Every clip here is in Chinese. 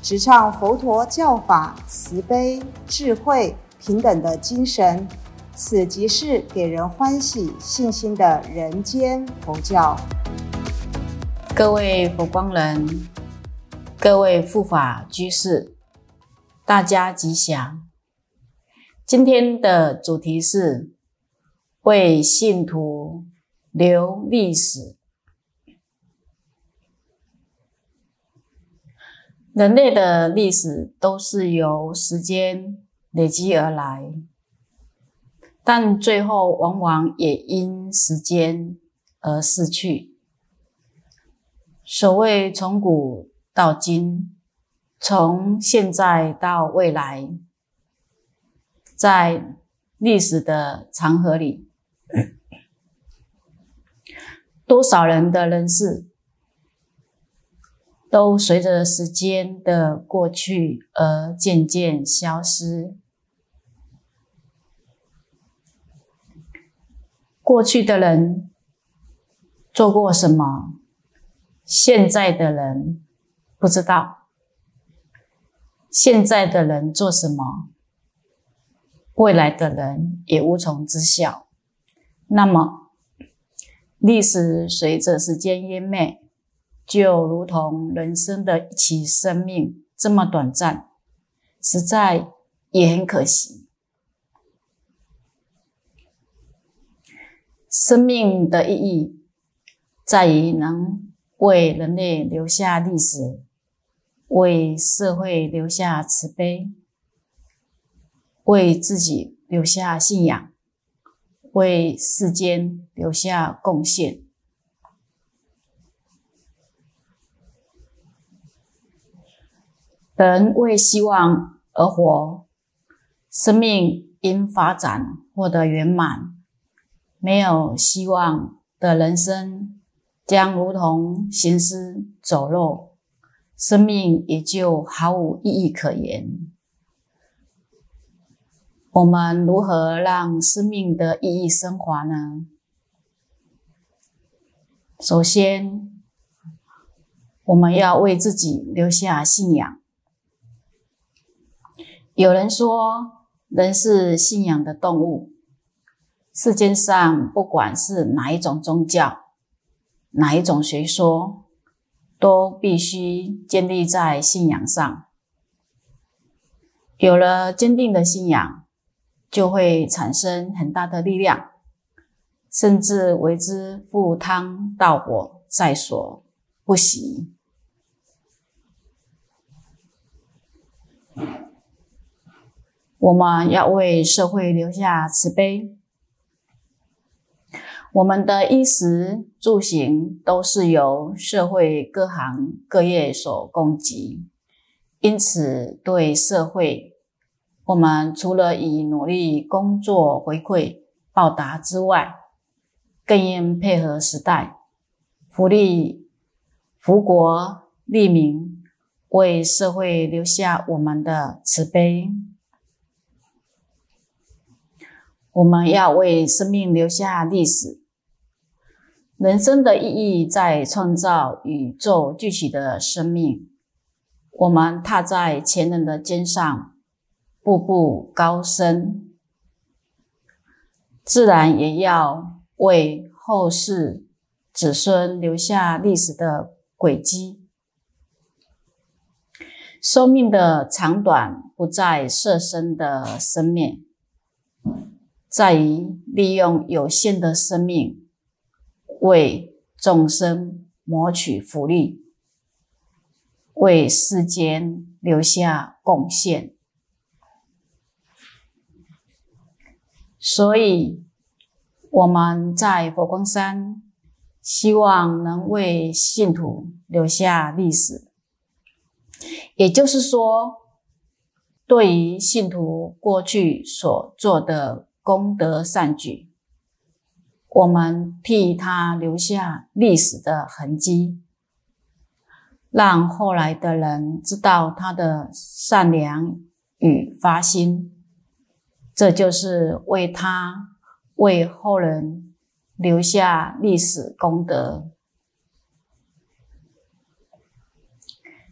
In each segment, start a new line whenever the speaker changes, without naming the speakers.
直唱佛陀教法慈悲、智慧、平等的精神，此即是给人欢喜、信心的人间佛教。
各位佛光人，各位护法居士，大家吉祥。今天的主题是为信徒留历史。人类的历史都是由时间累积而来，但最后往往也因时间而逝去。所谓从古到今，从现在到未来，在历史的长河里，多少人的人事。都随着时间的过去而渐渐消失。过去的人做过什么，现在的人不知道；现在的人做什么，未来的人也无从知晓。那么，历史随着时间湮灭。就如同人生的一起生命这么短暂，实在也很可惜。生命的意义在于能为人类留下历史，为社会留下慈悲，为自己留下信仰，为世间留下贡献。人为希望而活，生命因发展获得圆满。没有希望的人生，将如同行尸走肉，生命也就毫无意义可言。我们如何让生命的意义升华呢？首先，我们要为自己留下信仰。有人说，人是信仰的动物。世间上，不管是哪一种宗教、哪一种学说，都必须建立在信仰上。有了坚定的信仰，就会产生很大的力量，甚至为之赴汤蹈火，在所不惜。我们要为社会留下慈悲。我们的衣食住行都是由社会各行各业所供给，因此对社会，我们除了以努力工作回馈报答之外，更应配合时代，福利福国利民，为社会留下我们的慈悲。我们要为生命留下历史。人生的意义在创造宇宙具体的生命。我们踏在前人的肩上，步步高升，自然也要为后世子孙留下历史的轨迹。生命的长短不在色身的生命。在于利用有限的生命为众生谋取福利，为世间留下贡献。所以我们在佛光山，希望能为信徒留下历史。也就是说，对于信徒过去所做的功德善举，我们替他留下历史的痕迹，让后来的人知道他的善良与发心，这就是为他为后人留下历史功德。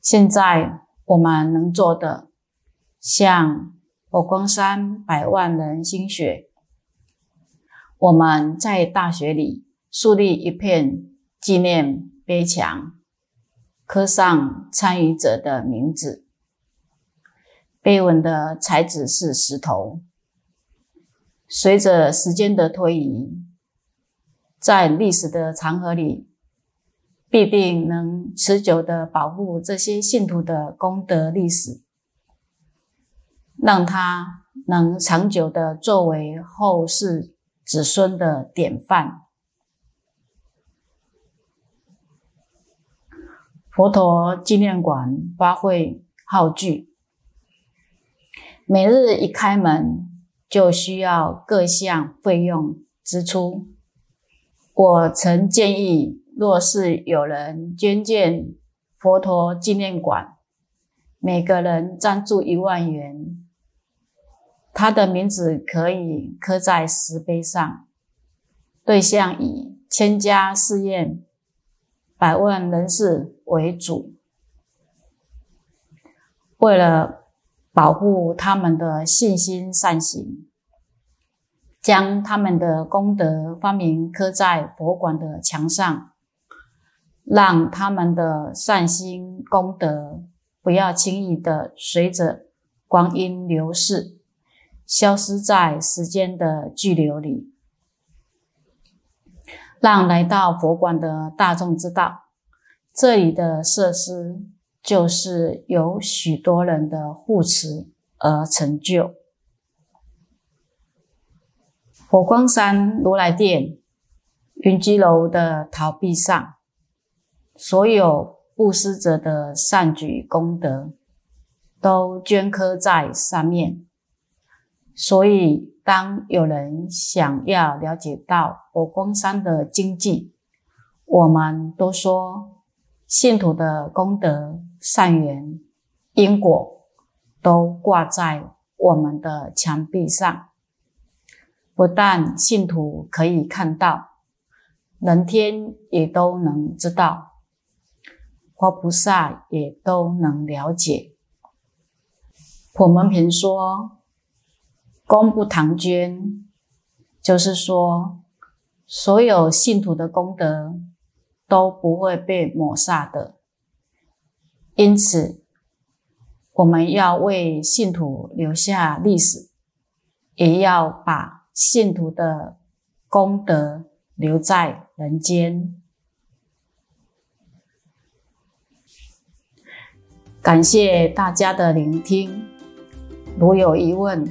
现在我们能做的，像火光山百万人心血，我们在大学里树立一片纪念碑墙，刻上参与者的名字。碑文的材质是石头，随着时间的推移，在历史的长河里。必定能持久的保护这些信徒的功德历史，让他能长久的作为后世子孙的典范。佛陀纪念馆花卉浩巨，每日一开门就需要各项费用支出。我曾建议。若是有人捐建佛陀纪念馆，每个人赞助一万元，他的名字可以刻在石碑上，对象以千家寺院、百万人士为主。为了保护他们的信心善行，将他们的功德发明刻在佛馆的墙上。让他们的善心功德不要轻易的随着光阴流逝，消失在时间的巨流里。让来到佛馆的大众知道，这里的设施就是有许多人的护持而成就。火光山如来殿云居楼的陶壁上。所有布施者的善举功德，都镌刻在上面。所以，当有人想要了解到佛光山的经济，我们都说信徒的功德、善缘、因果，都挂在我们的墙壁上。不但信徒可以看到，人天也都能知道。佛菩萨也都能了解。普门平说：“功不唐捐”，就是说，所有信徒的功德都不会被抹煞的。因此，我们要为信徒留下历史，也要把信徒的功德留在人间。感谢大家的聆听，如有疑问，